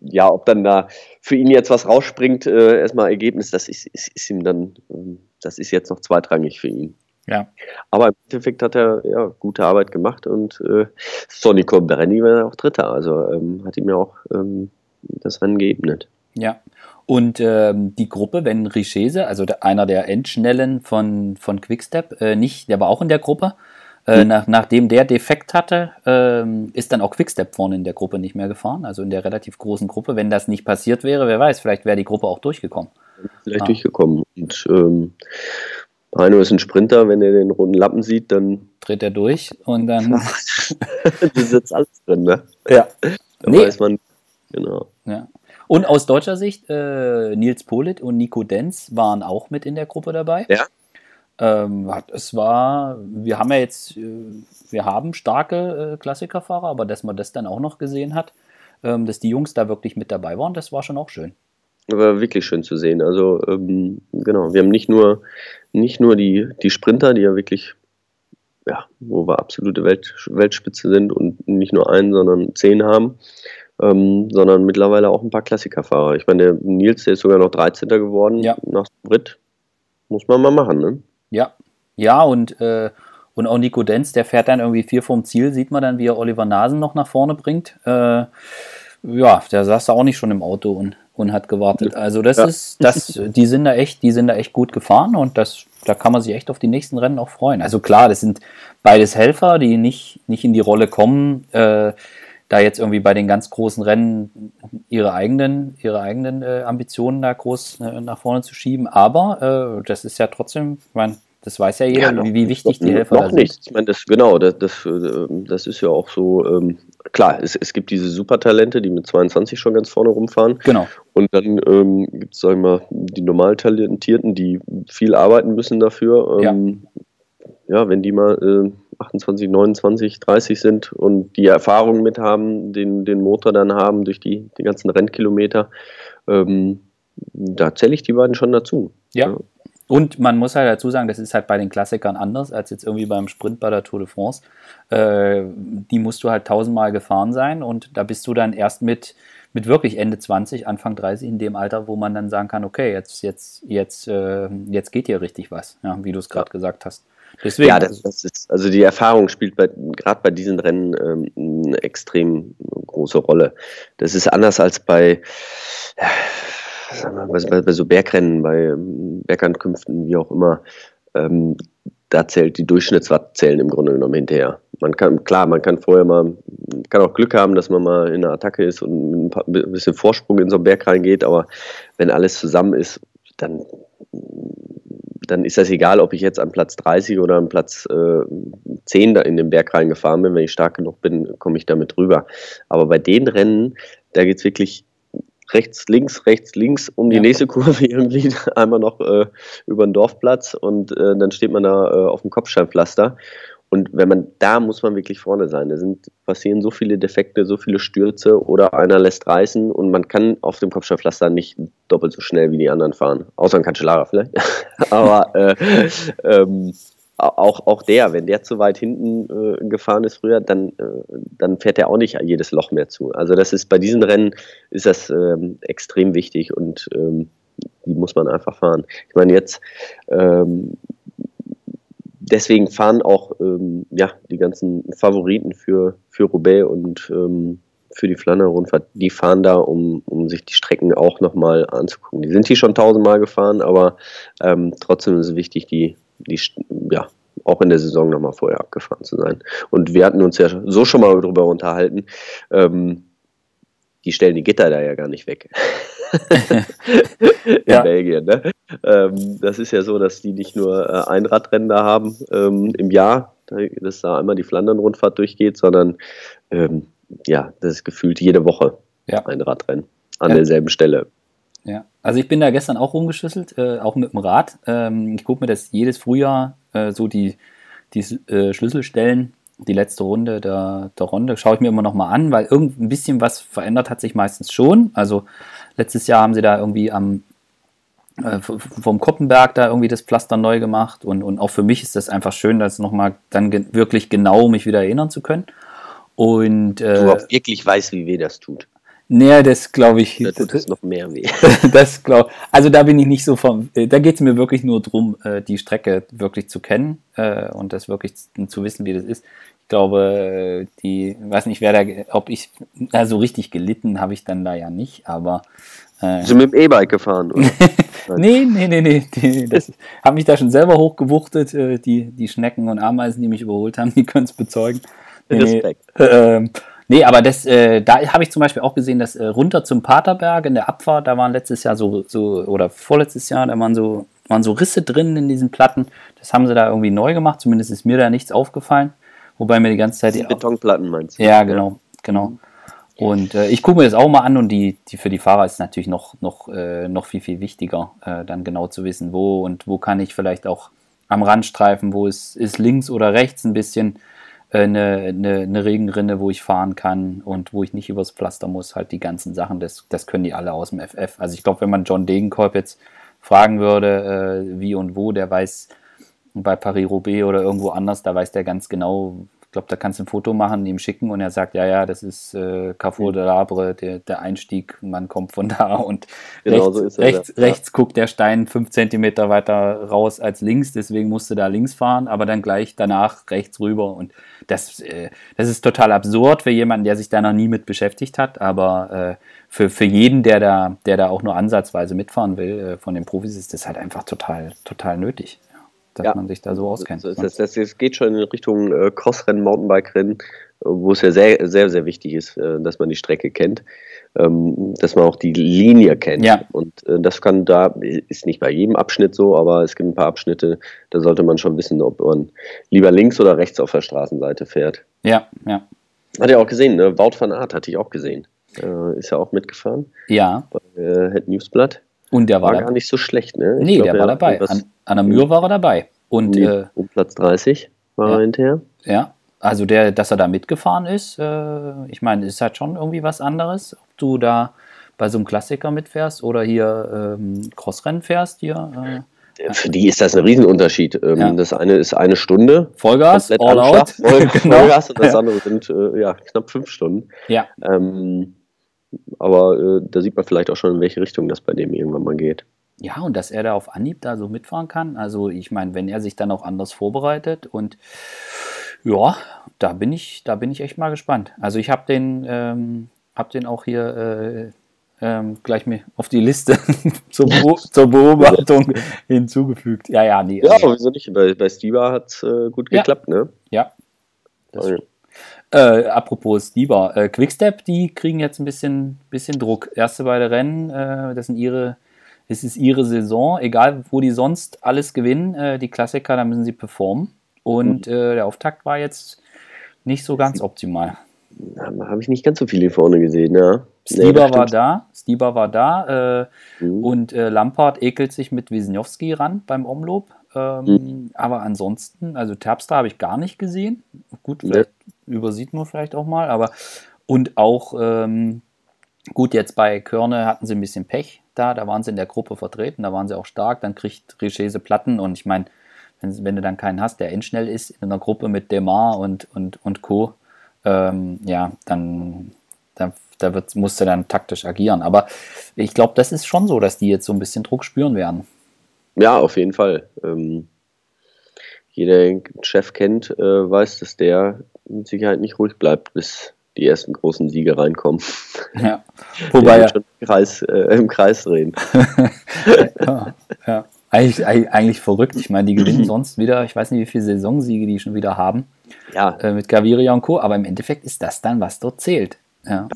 ja, ob dann da für ihn jetzt was rausspringt, äh, erstmal Ergebnis, das ist, ist, ist ihm dann, ähm, das ist jetzt noch zweitrangig für ihn. Ja. Aber im Endeffekt hat er ja gute Arbeit gemacht und äh, Sonny Colbrelli war auch Dritter, also ähm, hat ihm ja auch ähm, das Rennen geebnet. Ja. Und ähm, die Gruppe, wenn Richese, also der, einer der Endschnellen von, von Quickstep, äh, nicht, der war auch in der Gruppe, äh, nach, nachdem der Defekt hatte, ähm, ist dann auch Quickstep vorne in der Gruppe nicht mehr gefahren, also in der relativ großen Gruppe. Wenn das nicht passiert wäre, wer weiß, vielleicht wäre die Gruppe auch durchgekommen. Vielleicht ah. durchgekommen. Und ähm, Heino ist ein Sprinter, wenn er den roten Lappen sieht, dann dreht er durch und dann. die sitzt alles drin, ne? Ja. Da nee. weiß man, genau. Ja. Und aus deutscher Sicht, äh, Nils Polit und Nico Denz waren auch mit in der Gruppe dabei. Ja. Ähm, es war, wir haben ja jetzt, äh, wir haben starke äh, Klassikerfahrer, aber dass man das dann auch noch gesehen hat, ähm, dass die Jungs da wirklich mit dabei waren, das war schon auch schön. War wirklich schön zu sehen. Also ähm, genau, wir haben nicht nur nicht nur die, die Sprinter, die ja wirklich, ja, wo wir absolute Welt, Weltspitze sind und nicht nur einen, sondern zehn haben, ähm, sondern mittlerweile auch ein paar Klassikerfahrer. Ich meine, der Nils, der ist sogar noch 13. geworden ja. nach Brit. Muss man mal machen, ne? Ja, ja, und, äh, und auch Nico Denz, der fährt dann irgendwie vier vom Ziel, sieht man dann, wie er Oliver Nasen noch nach vorne bringt. Äh, ja, der saß da auch nicht schon im Auto und, und hat gewartet. Also das ja. ist, das, die sind da echt, die sind da echt gut gefahren und das, da kann man sich echt auf die nächsten Rennen auch freuen. Also klar, das sind beides Helfer, die nicht, nicht in die Rolle kommen, äh, da jetzt irgendwie bei den ganz großen Rennen ihre eigenen, ihre eigenen äh, Ambitionen da groß äh, nach vorne zu schieben. Aber äh, das ist ja trotzdem, ich meine, das weiß ja jeder, ja, noch, wie, wie, wichtig die Helfer noch sind. Nicht. Ich meine, das, genau, das, das, äh, das ist ja auch so, ähm, klar, es, es gibt diese Supertalente, die mit 22 schon ganz vorne rumfahren. Genau. Und dann ähm, gibt es, sagen wir mal, die normal Talentierten, die viel arbeiten müssen dafür. Ähm, ja. ja. wenn die mal äh, 28, 29, 30 sind und die Erfahrung mit haben, den, den Motor dann haben durch die, die ganzen Rennkilometer, ähm, da zähle ich die beiden schon dazu. Ja. ja. Und man muss halt dazu sagen, das ist halt bei den Klassikern anders als jetzt irgendwie beim Sprint bei der Tour de France. Äh, die musst du halt tausendmal gefahren sein und da bist du dann erst mit, mit wirklich Ende 20, Anfang 30 in dem Alter, wo man dann sagen kann, okay, jetzt, jetzt, jetzt, äh, jetzt geht hier richtig was, ja, wie du es gerade ja. gesagt hast. Deswegen, ja, das, das, ist, also die Erfahrung spielt gerade bei diesen Rennen ähm, eine extrem große Rolle. Das ist anders als bei, bei, bei so Bergrennen, bei ähm, Bergankünften, wie auch immer, ähm, da zählt die Durchschnittswatt zählen im Grunde genommen hinterher. Man kann, klar, man kann vorher mal, kann auch Glück haben, dass man mal in einer Attacke ist und ein, paar, ein bisschen Vorsprung in so einen Berg reingeht, aber wenn alles zusammen ist, dann dann ist das egal, ob ich jetzt an Platz 30 oder an Platz äh, 10 da in den Berg reingefahren bin. Wenn ich stark genug bin, komme ich damit rüber. Aber bei den Rennen, da geht es wirklich rechts, links, rechts, links um die ja. nächste Kurve irgendwie einmal noch äh, über den Dorfplatz und äh, dann steht man da äh, auf dem Kopfsteinpflaster. Und wenn man, da muss man wirklich vorne sein. Da sind, passieren so viele Defekte, so viele Stürze oder einer lässt reißen und man kann auf dem Kopfsteinpflaster nicht doppelt so schnell wie die anderen fahren. Außer ein Cancellara vielleicht. Aber äh, ähm, auch, auch der, wenn der zu weit hinten äh, gefahren ist früher, dann, äh, dann fährt er auch nicht jedes Loch mehr zu. Also das ist bei diesen Rennen ist das ähm, extrem wichtig und ähm, die muss man einfach fahren. Ich meine jetzt ähm, deswegen fahren auch ähm, ja die ganzen Favoriten für für Roubaix und ähm, für die Flandern-Rundfahrt, die fahren da, um, um sich die Strecken auch nochmal anzugucken. Die sind hier schon tausendmal gefahren, aber ähm, trotzdem ist es wichtig, die die, ja, auch in der Saison nochmal vorher abgefahren zu sein. Und wir hatten uns ja so schon mal darüber unterhalten, ähm, die stellen die Gitter da ja gar nicht weg. in ja. Belgien. Ne? Ähm, das ist ja so, dass die nicht nur äh, ein Radrennen da haben ähm, im Jahr, dass da einmal die Flandern-Rundfahrt durchgeht, sondern ähm, ja, das ist gefühlt jede Woche ja. ein Radrennen an ja. derselben Stelle. Ja, also ich bin da gestern auch rumgeschüsselt, äh, auch mit dem Rad. Ähm, ich gucke mir das jedes Frühjahr äh, so die, die äh, Schlüsselstellen, die letzte Runde der, der Runde, schaue ich mir immer nochmal an, weil irgend ein bisschen was verändert hat sich meistens schon. Also letztes Jahr haben sie da irgendwie am äh, vom Koppenberg da irgendwie das Pflaster neu gemacht und, und auch für mich ist das einfach schön, das nochmal dann ge wirklich genau mich wieder erinnern zu können. Und, äh, du auch wirklich weißt, wie weh das tut. Nee, das glaube ich. Das ist noch mehr weh. das glaube Also da bin ich nicht so vom. Äh, da geht es mir wirklich nur darum, äh, die Strecke wirklich zu kennen äh, und das wirklich zu wissen, wie das ist. Ich glaube, die, weiß nicht, wer da, ob ich, also richtig gelitten habe ich dann da ja nicht, aber. Äh, Sind mit dem E-Bike gefahren, oder? nee, nee, nee, nee. Die, das habe mich da schon selber hochgewuchtet. Die, die Schnecken und Ameisen, die mich überholt haben, die können es bezeugen. Nee, Respekt. Nee, äh, Nee, aber das, äh, da habe ich zum Beispiel auch gesehen, dass äh, runter zum Paterberg in der Abfahrt, da waren letztes Jahr so, so oder vorletztes Jahr, da waren so, waren so Risse drin in diesen Platten. Das haben sie da irgendwie neu gemacht, zumindest ist mir da nichts aufgefallen. Wobei mir die ganze Zeit. Die Betonplatten meinst du? Ja, genau, ja. genau. Und äh, ich gucke mir das auch mal an und die, die für die Fahrer ist natürlich noch, noch, äh, noch viel, viel wichtiger, äh, dann genau zu wissen, wo und wo kann ich vielleicht auch am Randstreifen, wo ist, ist links oder rechts ein bisschen eine, äh, eine, eine Regenrinne, wo ich fahren kann und wo ich nicht übers Pflaster muss, halt die ganzen Sachen, das, das können die alle aus dem FF. Also ich glaube, wenn man John Degenkolb jetzt fragen würde, äh, wie und wo, der weiß bei Paris-Roubaix oder irgendwo anders, da weiß der ganz genau, ich glaube, da kannst du ein Foto machen, ihm schicken und er sagt, ja, ja, das ist äh, Carrefour de Labre, der, der Einstieg, man kommt von da und genau rechts, so ist er, rechts, ja. rechts guckt der Stein fünf Zentimeter weiter raus als links, deswegen musste da links fahren, aber dann gleich danach rechts rüber und das, äh, das ist total absurd für jemanden, der sich da noch nie mit beschäftigt hat, aber äh, für, für jeden, der da, der da auch nur ansatzweise mitfahren will, äh, von den Profis, ist das halt einfach total, total nötig dass ja. man sich da so auskennt. Das, das, das, das geht schon in Richtung äh, Crossrennen, Mountainbike-Rennen, wo es ja sehr, sehr, sehr wichtig ist, äh, dass man die Strecke kennt, ähm, dass man auch die Linie kennt. Ja. Und äh, das kann da, ist nicht bei jedem Abschnitt so, aber es gibt ein paar Abschnitte, da sollte man schon wissen, ob man lieber links oder rechts auf der Straßenseite fährt. Ja, ja. Hat er auch gesehen, ne? Wout van Aert hatte ich auch gesehen. Äh, ist ja auch mitgefahren. Ja. Bei äh, Head Newsblatt. Und der war, war gar nicht so schlecht, ne? Ich nee, glaub, der war dabei. An, an der Mühe war er dabei. Und, äh, um Platz 30 war ja, er hinterher. Ja, also der, dass er da mitgefahren ist, äh, ich meine, ist halt schon irgendwie was anderes, ob du da bei so einem Klassiker mitfährst oder hier ähm, Crossrennen fährst hier. Äh, für die ist das ein Riesenunterschied. Ähm, ja. Das eine ist eine Stunde. Vollgas, all out. Voll, genau. Vollgas und das andere sind äh, ja, knapp fünf Stunden. Ja. Ähm, aber äh, da sieht man vielleicht auch schon, in welche Richtung das bei dem irgendwann mal geht. Ja, und dass er da auf Anhieb da so mitfahren kann. Also ich meine, wenn er sich dann auch anders vorbereitet und ja, da bin ich, da bin ich echt mal gespannt. Also ich habe den, ähm, habe den auch hier äh, ähm, gleich mir auf die Liste zur, Be zur, Beobachtung hinzugefügt. Ja, ja, nee. Ja, also, wieso nicht? Bei, bei Stiba hat es äh, gut geklappt, ja. ne? Ja. Das, äh, apropos Stiba, äh, Quickstep, die kriegen jetzt ein bisschen, bisschen Druck. Erste beide Rennen, äh, das sind ihre es ist ihre Saison, egal wo die sonst alles gewinnen, äh, die Klassiker, da müssen sie performen. Und mhm. äh, der Auftakt war jetzt nicht so ganz optimal. Habe ich nicht ganz so viele vorne gesehen, ja. Stieber nee, war da, Stieber war da äh, mhm. und Lampard ekelt sich mit Wisniewski ran beim Omlob. Ähm, mhm. Aber ansonsten, also Terpstra habe ich gar nicht gesehen. Gut, vielleicht nee. Übersieht man vielleicht auch mal, aber und auch ähm, gut, jetzt bei Körne hatten sie ein bisschen Pech da, da waren sie in der Gruppe vertreten, da waren sie auch stark, dann kriegt Richese Platten und ich meine, wenn, wenn, du dann keinen hast, der endschnell ist in einer Gruppe mit Demar und, und, und Co., ähm, ja, dann, dann da wird, musst du dann taktisch agieren. Aber ich glaube, das ist schon so, dass die jetzt so ein bisschen Druck spüren werden. Ja, auf jeden Fall. Ähm, jeder, der den Chef kennt, äh, weiß, dass der mit Sicherheit nicht ruhig bleibt, bis die ersten großen Siege reinkommen. Ja. Wobei ja. Schon im Kreis, äh, im Kreis drehen. ja, ja. Eigentlich, eigentlich verrückt. Ich meine, die gewinnen sonst wieder, ich weiß nicht, wie viele Saisonsiege die schon wieder haben. Ja. Äh, mit Gaviria und Co. Aber im Endeffekt ist das dann, was dort zählt. Ja.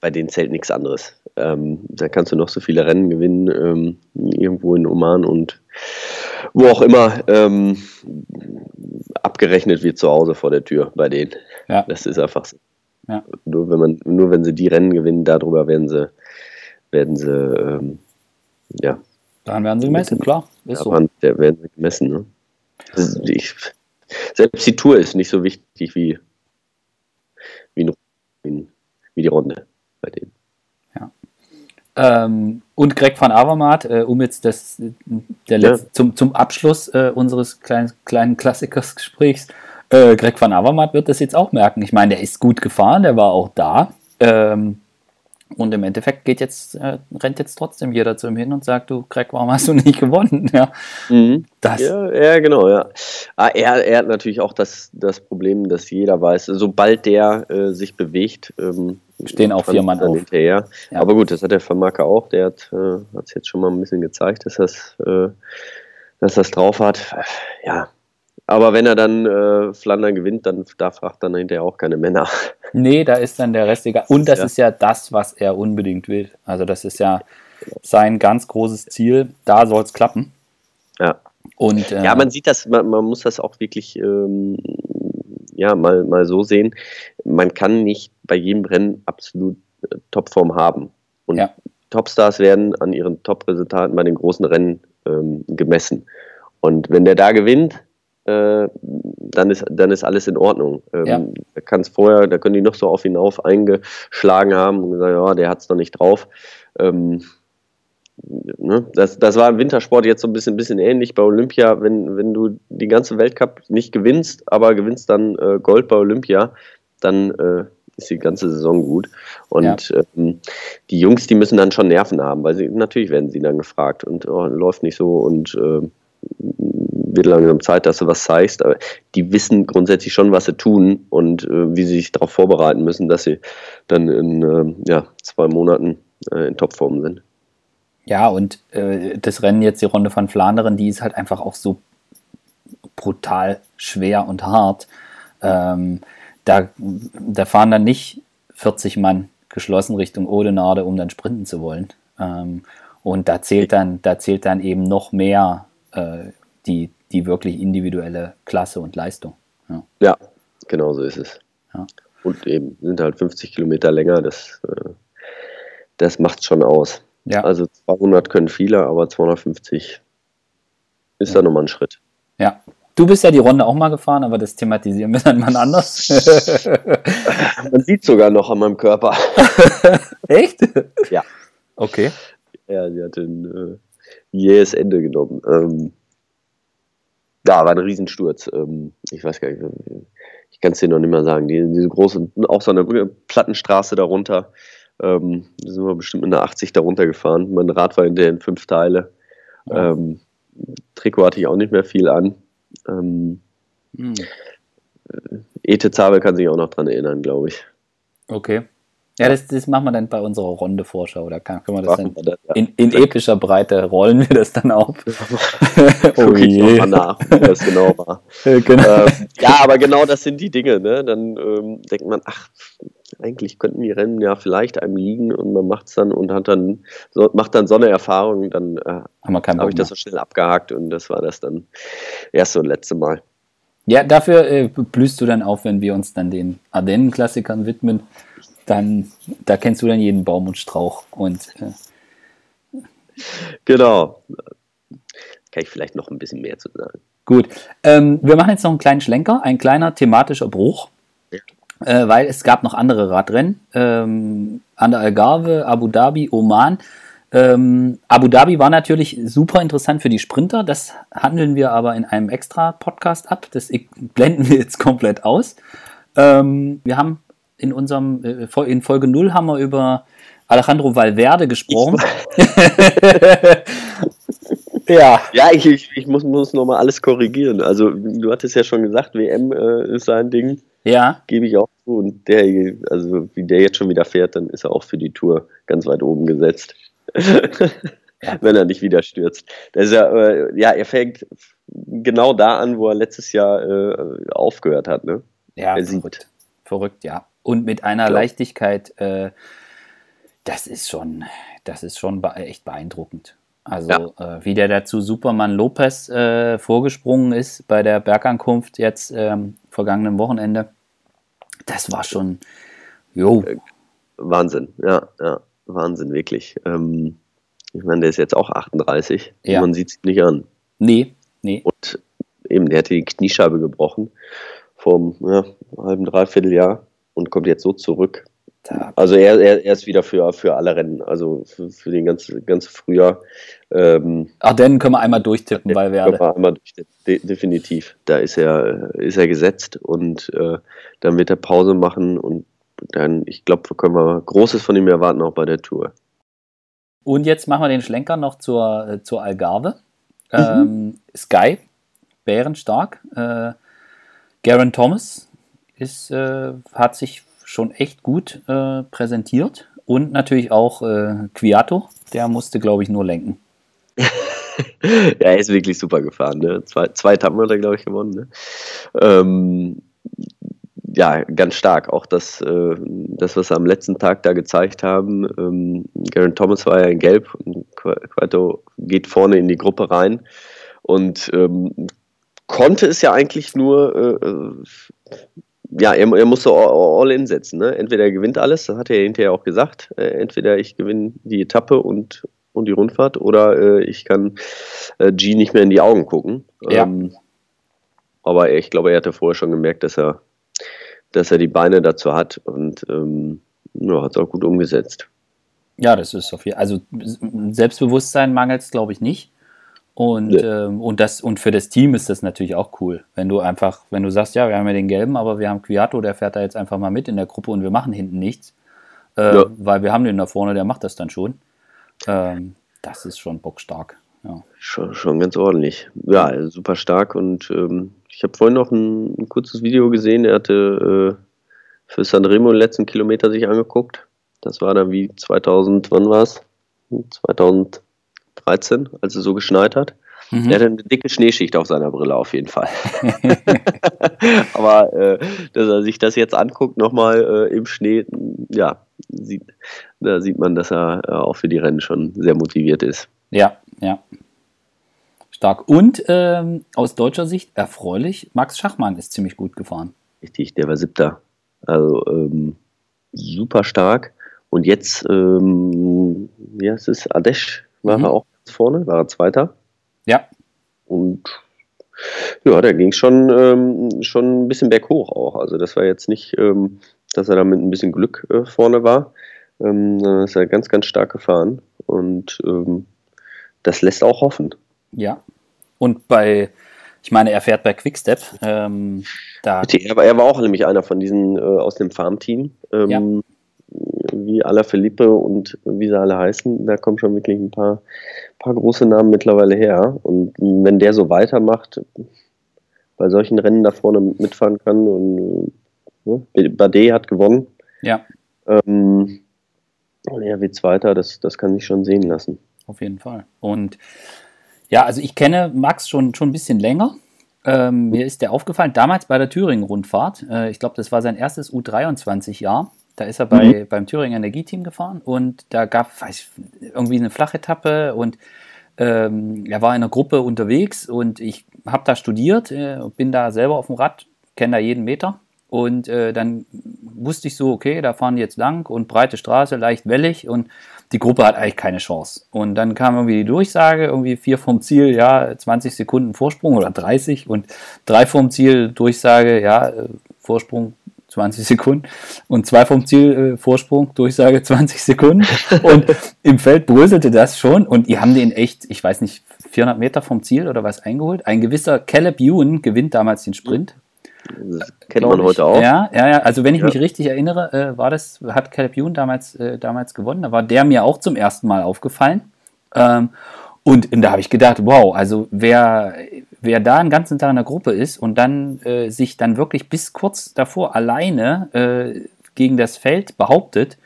Bei denen zählt nichts anderes. Ähm, da kannst du noch so viele Rennen gewinnen, ähm, irgendwo in Oman und wo auch immer. Ähm, abgerechnet wird zu Hause vor der Tür bei denen. Ja. Das ist einfach so. Ja. Nur, wenn man, nur wenn sie die Rennen gewinnen, darüber werden sie, werden sie, ähm, ja. Daran werden sie gemessen, klar. Ist daran so. werden sie gemessen. Ne? Ich, selbst die Tour ist nicht so wichtig wie, wie, wie die Runde bei denen. Ja. Ähm, und Greg van Avermaet, äh, um jetzt das, der ja. zum, zum Abschluss äh, unseres kleinen, kleinen Klassikersgesprächs äh, Greg van Avermaet wird das jetzt auch merken. Ich meine, der ist gut gefahren, der war auch da. Ähm, und im Endeffekt geht jetzt, äh, rennt jetzt trotzdem jeder zu ihm hin und sagt, du Greg, warum hast du nicht gewonnen? Ja, mhm. das. ja, ja genau, ja. Ah, er, er hat natürlich auch das, das Problem, dass jeder weiß, sobald der äh, sich bewegt, ähm, stehen auch vier Mann auf. hinterher. Ja. Aber gut, das hat der Vermarker auch, der hat es äh, jetzt schon mal ein bisschen gezeigt, dass das, äh, dass das drauf hat. Ja, aber wenn er dann äh, Flandern gewinnt, dann da fragt dann hinterher auch keine Männer. Nee, da ist dann der Rest egal. Und das ja. ist ja das, was er unbedingt will. Also das ist ja sein ganz großes Ziel. Da soll es klappen. Ja. Und, äh, ja, man sieht das, man, man muss das auch wirklich ähm, ja, mal, mal so sehen. Man kann nicht bei jedem Rennen absolut äh, Topform haben. Und ja. Topstars werden an ihren Top-Resultaten bei den großen Rennen ähm, gemessen. Und wenn der da gewinnt, äh, dann, ist, dann ist alles in Ordnung. Ähm, ja. Da kann es vorher, da können die noch so auf ihn auf eingeschlagen haben und gesagt, ja, der hat es noch nicht drauf. Ähm, ne? das, das war im Wintersport jetzt so ein bisschen, bisschen ähnlich bei Olympia, wenn, wenn du die ganze Weltcup nicht gewinnst, aber gewinnst dann äh, Gold bei Olympia, dann äh, ist die ganze Saison gut. Und ja. ähm, die Jungs, die müssen dann schon Nerven haben, weil sie natürlich werden sie dann gefragt und oh, läuft nicht so und äh, wird langsam Zeit, dass du was zeigst, aber die wissen grundsätzlich schon, was sie tun und äh, wie sie sich darauf vorbereiten müssen, dass sie dann in äh, ja, zwei Monaten äh, in Topform sind. Ja, und äh, das Rennen jetzt, die Runde von Flandern, die ist halt einfach auch so brutal schwer und hart. Ähm, da, da fahren dann nicht 40 Mann geschlossen Richtung Odenade, um dann sprinten zu wollen. Ähm, und da zählt dann, da zählt dann eben noch mehr äh, die, die wirklich individuelle Klasse und Leistung. Ja, ja genau so ist es. Ja. Und eben sind halt 50 Kilometer länger, das, äh, das macht schon aus. Ja. Also 200 können viele, aber 250 ist ja. da nochmal ein Schritt. Ja. Du bist ja die Runde auch mal gefahren, aber das thematisieren wir dann mal anders. Man sieht sogar noch an meinem Körper. Echt? Ja. Okay. Ja, sie hat ein äh, jähes Ende genommen. Ähm, ja, war ein Riesensturz. Ähm, ich weiß gar nicht, ich kann es dir noch nicht mal sagen. Die, diese große, auch so eine Plattenstraße darunter. Ähm, da sind wir bestimmt mit einer 80 darunter gefahren. Mein Rad war hinterher in fünf Teile. Ähm, Trikot hatte ich auch nicht mehr viel an. Ähm, hm. Ete Zabel kann sich auch noch dran erinnern, glaube ich. Okay. Ja, das, das machen wir dann bei unserer Runde-Vorschau. Da kann, können wir das dann das, ja. in, in, epischer Breite rollen wir das dann auf. oh je. Mal nach, wie das genau war. genau. Ähm, ja, aber genau das sind die Dinge. Ne? Dann ähm, denkt man, ach, eigentlich könnten die Rennen ja vielleicht einem liegen und man macht es dann und hat dann so, macht dann so eine Erfahrung, dann äh, habe ich das so schnell abgehakt und das war das dann erste und letzte Mal. Ja, dafür äh, blühst du dann auf, wenn wir uns dann den Ardennen-Klassikern widmen. Dann, da kennst du dann jeden Baum und Strauch und äh, genau. Kann ich vielleicht noch ein bisschen mehr zu sagen. Gut. Ähm, wir machen jetzt noch einen kleinen Schlenker, ein kleiner thematischer Bruch. Ja. Äh, weil es gab noch andere Radrennen. Ähm, an der Algarve, Abu Dhabi, Oman. Ähm, Abu Dhabi war natürlich super interessant für die Sprinter. Das handeln wir aber in einem extra Podcast ab. Das blenden wir jetzt komplett aus. Ähm, wir haben in unserem, äh, in Folge 0 haben wir über Alejandro Valverde gesprochen. ja. Ja, ich, ich, ich muss, muss nochmal alles korrigieren. Also, du hattest ja schon gesagt, WM äh, ist sein Ding. Ja. Gebe ich auch zu. Und der, also wie der jetzt schon wieder fährt, dann ist er auch für die Tour ganz weit oben gesetzt. Wenn er nicht wieder stürzt. Das ist ja, äh, ja, er fängt genau da an, wo er letztes Jahr äh, aufgehört hat. Ne? Ja, er verrückt. Sieht. Verrückt, ja. Und mit einer ja. Leichtigkeit, äh, das ist schon, das ist schon echt beeindruckend. Also ja. äh, wie der dazu Superman Lopez äh, vorgesprungen ist bei der Bergankunft jetzt ähm, vergangenen Wochenende, das war schon, jo. Äh, Wahnsinn, ja, ja, Wahnsinn, wirklich. Ähm, ich meine, der ist jetzt auch 38 ja. man sieht es nicht an. Nee, nee. Und eben, der hatte die Kniescheibe gebrochen vor ja, einem halben, dreiviertel Jahr und kommt jetzt so zurück. Also er, er, er, ist wieder für, für alle Rennen, also für, für den ganzen, ganzen Frühjahr. Ähm, Ach, den können wir einmal durchtippen bei Werde. Können wir einmal durch, de, definitiv. Da ist er, ist er gesetzt und äh, dann wird er Pause machen und dann, ich glaube, können wir Großes von ihm erwarten, auch bei der Tour. Und jetzt machen wir den Schlenker noch zur, äh, zur Algarve. Mhm. Ähm, Sky, bärenstark. Äh, Garen Thomas ist, äh, hat sich schon echt gut äh, präsentiert. Und natürlich auch äh, Quiato, der musste, glaube ich, nur lenken. ja, er ist wirklich super gefahren. Ne? Zwei, zwei Etappen hat er, glaube ich, gewonnen. Ne? Ähm, ja, ganz stark. Auch das, äh, das, was sie am letzten Tag da gezeigt haben. Ähm, Garen Thomas war ja in Gelb und Quato geht vorne in die Gruppe rein und ähm, konnte es ja eigentlich nur äh, äh ja, er, er musste all in setzen. Ne? Entweder er gewinnt alles, das hat er hinterher auch gesagt. Äh, entweder ich gewinne die Etappe und, und die Rundfahrt oder äh, ich kann äh, G nicht mehr in die Augen gucken. Ja. Ähm, aber ich glaube, er hatte vorher schon gemerkt, dass er, dass er die Beine dazu hat und ähm, ja, hat es auch gut umgesetzt. Ja, das ist jeden Fall. Also Selbstbewusstsein mangelt es, glaube ich, nicht. Und, ja. ähm, und, das, und für das Team ist das natürlich auch cool. Wenn du einfach, wenn du sagst, ja, wir haben ja den gelben, aber wir haben Quiato, der fährt da jetzt einfach mal mit in der Gruppe und wir machen hinten nichts. Äh, ja. Weil wir haben den da vorne, der macht das dann schon. Ähm, das ist schon bockstark. Ja. Schon, schon ganz ordentlich. Ja, super stark. Und ähm, ich habe vorhin noch ein, ein, kurzes Video gesehen. Er hatte äh, für Sanremo den letzten Kilometer sich angeguckt. Das war dann wie 2000, wann war es? 2000 13, als es so geschneit hat. Mhm. Der hatte eine dicke Schneeschicht auf seiner Brille auf jeden Fall. Aber äh, dass er sich das jetzt anguckt, nochmal äh, im Schnee, ja, sieht, da sieht man, dass er äh, auch für die Rennen schon sehr motiviert ist. Ja, ja. Stark. Und ähm, aus deutscher Sicht erfreulich, Max Schachmann ist ziemlich gut gefahren. Richtig, der war siebter. Also ähm, super stark. Und jetzt, ähm, wie heißt es, Adesh war mhm. er auch vorne, war er Zweiter. Ja. Und ja, da ging es schon, ähm, schon ein bisschen berghoch auch. Also das war jetzt nicht, ähm, dass er da mit ein bisschen Glück äh, vorne war, ähm, ist er ganz, ganz stark gefahren. Und ähm, das lässt auch hoffen. Ja. Und bei, ich meine, er fährt bei Quickstep. Ähm, da er, war, er war auch nämlich einer von diesen äh, aus dem Farmteam. Ähm, ja wie Ala Felipe und wie sie alle heißen, da kommen schon wirklich ein paar, paar große Namen mittlerweile her. Und wenn der so weitermacht, bei solchen Rennen da vorne mitfahren kann und ne, Bade hat gewonnen. Ja. Ähm, er wird Zweiter, das, das kann sich schon sehen lassen. Auf jeden Fall. Und ja, also ich kenne Max schon, schon ein bisschen länger. Ähm, mir ist der aufgefallen, damals bei der Thüringen-Rundfahrt, äh, ich glaube, das war sein erstes U23-Jahr, Da ist er bei, mhm. beim Thüringer Energieteam gefahren und da gab es irgendwie eine Flachetappe und ähm, er war in einer Gruppe unterwegs und ich habe da studiert, äh, bin da selber auf dem Rad, kenne da jeden Meter und äh, dann wusste ich so, okay, da fahren die jetzt lang und breite Straße, leicht wellig und die Gruppe hat eigentlich keine Chance. Und dann kam irgendwie die Durchsage, irgendwie vier vom Ziel, ja, 20 Sekunden Vorsprung oder 30 und drei vom Ziel, Durchsage, ja, äh, Vorsprung 20 Sekunden und zwei vom Ziel äh, Vorsprung, Durchsage 20 Sekunden und im Feld bröselte das schon und die haben den echt, ich weiß nicht, 400 Meter vom Ziel oder was eingeholt. Ein gewisser Caleb Ewan gewinnt damals den Sprint. Das kennt man heute auch. Ja, ja, ja. Also wenn ich ja. mich richtig erinnere, äh, war das, hat Caleb Ewan damals, äh, damals gewonnen. Da war der mir auch zum ersten Mal aufgefallen. Ähm, und, und, da habe ich gedacht, wow, also wer, wer da einen ganzen Tag in der Gruppe ist und dann äh, sich dann wirklich bis kurz davor alleine äh, gegen das Feld behauptet,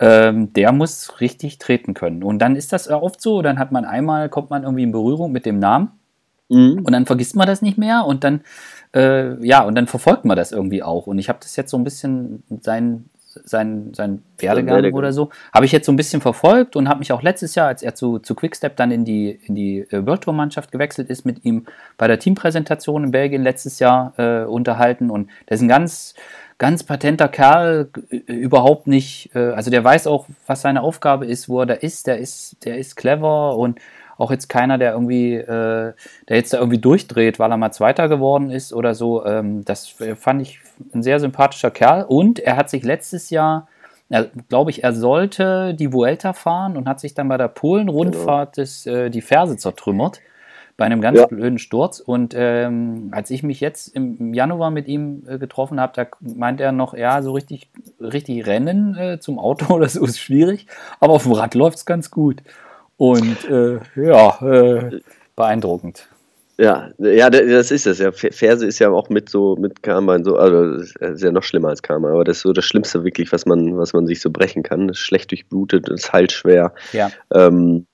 ähm, der muss richtig treten können. Und dann ist das oft so, dann hat man einmal, kommt man irgendwie in Berührung mit dem Namen mhm. und dann vergisst man das nicht mehr und dann, äh, ja, und dann verfolgt man das irgendwie auch. Und ich habe das jetzt so ein bisschen sein, sein, sein Werdegang, Werdegang. oder so, habe ich jetzt so ein bisschen verfolgt und habe mich auch letztes Jahr, als er zu, zu Quickstep dann in die, in die äh, World Tour Mannschaft gewechselt ist, mit ihm bei der Teampräsentation in Belgien letztes Jahr äh, unterhalten. Und der ist ein ganz, ganz patenter Kerl, äh, überhaupt nicht, äh, also der weiß auch, was seine Aufgabe ist, wo er da ist, der ist, der ist clever und auch jetzt keiner, der irgendwie, äh, der jetzt da irgendwie durchdreht, weil er mal Zweiter geworden ist oder so. Ähm, das fand ich ein sehr sympathischer Kerl. Und er hat sich letztes Jahr, ja, glaube ich, er sollte die Vuelta fahren und hat sich dann bei der Polen-Rundfahrt genau. äh, die Ferse zertrümmert bei einem ganz ja. blöden Sturz. Und ähm, als ich mich jetzt im Januar mit ihm äh, getroffen habe, da meint er noch, ja, so richtig, richtig Rennen äh, zum Auto oder so ist schwierig, aber auf dem Rad läuft es ganz gut. Und äh, ja, äh, beeindruckend. Ja, ja, das ist es. Ja. Ferse ist ja auch mit so mit Karma so, also ist ja noch schlimmer als Karma, aber das ist so das Schlimmste wirklich, was man, was man sich so brechen kann. Das ist schlecht durchblutet, ist halt schwer. Ja. Ähm,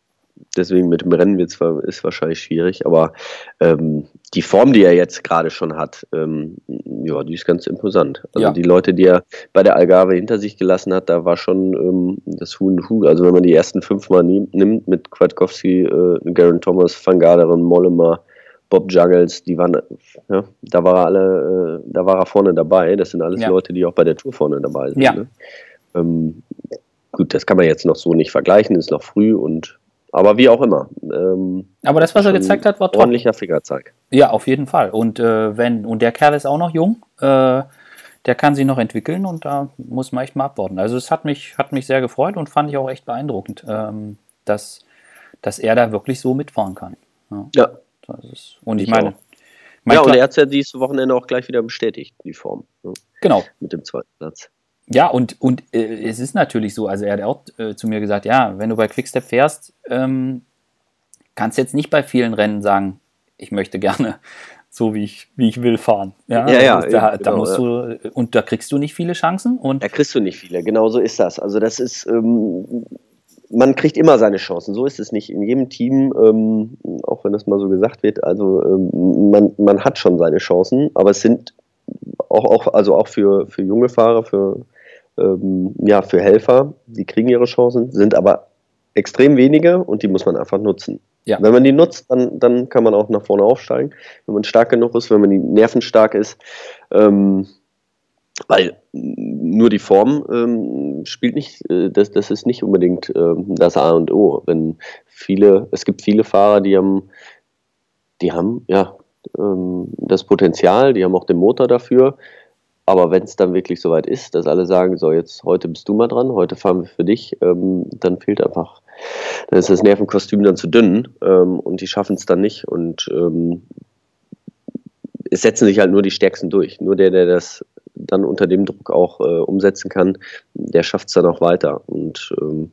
deswegen mit dem Rennen wird's, ist wahrscheinlich schwierig, aber ähm, die Form, die er jetzt gerade schon hat, ähm, ja, die ist ganz imposant. Also ja. die Leute, die er bei der Algarve hinter sich gelassen hat, da war schon ähm, das Huhn Hu. Also wenn man die ersten fünf Mal nimmt mit Kwiatkowski, äh, Garen Thomas, Van Garderen, Mollema, Bob Juggles, die waren, ja, da war er alle, äh, da war er vorne dabei. Das sind alles ja. Leute, die auch bei der Tour vorne dabei sind. Ja. Ne? Ähm, gut, das kann man jetzt noch so nicht vergleichen, ist noch früh und aber wie auch immer. Ähm, aber das, was er gezeigt hat, war top. Ordentlicher Fingerzeig. Ja, auf jeden Fall. Und äh, wenn, und der Kerl ist auch noch jung, äh, der kann sich noch entwickeln und da muss man echt mal abwarten. Also es hat mich, hat mich sehr gefreut und fand ich auch echt beeindruckend, ähm, dass, dass er da wirklich so mitfahren kann. Ja. ja. Und ich, ich meine. Ja, und er hat es ja dieses Wochenende auch gleich wieder bestätigt, die Form. Ne? Genau. Mit dem zweiten Platz. Ja, und, und äh, es ist natürlich so, also er hat auch äh, zu mir gesagt, ja, wenn du bei Quickstep fährst, ähm, kannst jetzt nicht bei vielen Rennen sagen, ich möchte gerne so wie ich, wie ich will fahren. Ja, ja, ja da, genau, da, musst du, und da kriegst du nicht viele Chancen. Und da kriegst du nicht viele, genau so ist das. Also das ist, ähm, man kriegt immer seine Chancen. So ist es nicht in jedem Team, ähm, auch wenn das mal so gesagt wird. Also ähm, man, man hat schon seine Chancen, aber es sind auch, auch also auch für, für junge Fahrer, für ähm, ja, für Helfer, die kriegen ihre Chancen, sind aber extrem wenige und die muss man einfach nutzen. Ja. Wenn man die nutzt, dann, dann kann man auch nach vorne aufsteigen, wenn man stark genug ist, wenn man die Nerven stark ist. Ähm, weil nur die Form ähm, spielt nicht, äh, das, das ist nicht unbedingt äh, das A und O. Wenn viele, es gibt viele Fahrer, die haben, die haben ja ähm, das Potenzial, die haben auch den Motor dafür, aber wenn es dann wirklich soweit ist, dass alle sagen, so jetzt heute bist du mal dran, heute fahren wir für dich, ähm, dann fehlt einfach, dann ist das Nervenkostüm dann zu dünn ähm, und die schaffen es dann nicht und ähm, es setzen sich halt nur die Stärksten durch. Nur der, der das dann unter dem Druck auch äh, umsetzen kann, der schafft es dann auch weiter und ähm,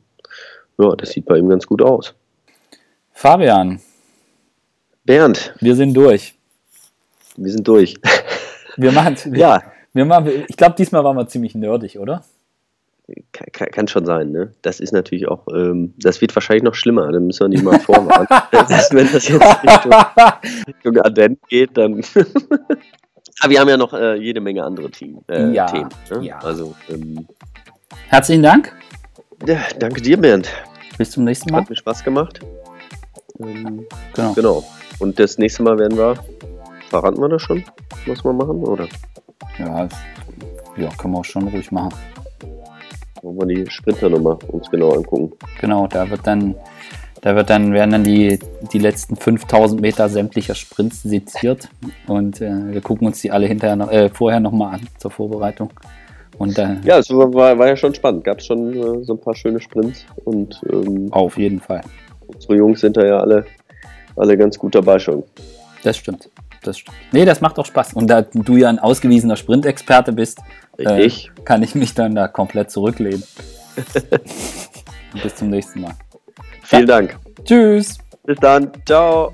ja, das sieht bei ihm ganz gut aus. Fabian. Bernd. Wir sind durch. Wir sind durch. Wir machen ja. Wir machen, ich glaube, diesmal waren wir ziemlich nerdig, oder? Kann, kann, schon sein, ne? Das ist natürlich auch, ähm, das wird wahrscheinlich noch schlimmer, dann müssen wir nicht mal vorwarnen. wenn das jetzt Richtung, Richtung Ardennes geht, dann. Aber wir haben ja noch äh, jede Menge andere Team, äh, ja, Themen. Ne? Ja. Also, ähm, Herzlichen Dank. Ja, danke dir, Bernd. Bis zum nächsten Mal. Hat mir Spaß gemacht. Ähm, genau. genau. Und das nächste Mal werden wir, verraten wir das schon, was wir machen, oder? Ja, ja, können wir auch schon ruhig machen. Wollen wir die Sprinter nochmal uns genau angucken. Genau, da wird dann, da wird dann, werden dann die, die letzten 5000 Meter sämtlicher Sprints seziert und äh, wir gucken uns die alle hinterher noch, äh, vorher nochmal an zur Vorbereitung. Und, äh, ja, es war, war ja schon spannend. Gab es schon äh, so ein paar schöne Sprints und ähm, auf jeden Fall. Unsere Jungs sind da ja alle, alle ganz gut dabei schon. Das stimmt das nee, das macht auch Spaß. Und da du ja ein ausgewiesener Sprintexperte bist, äh, kann ich mich dann da komplett zurücklehnen. Und bis zum nächsten Mal. Vielen ja. Dank. Tschüss. Bis dann. Ciao.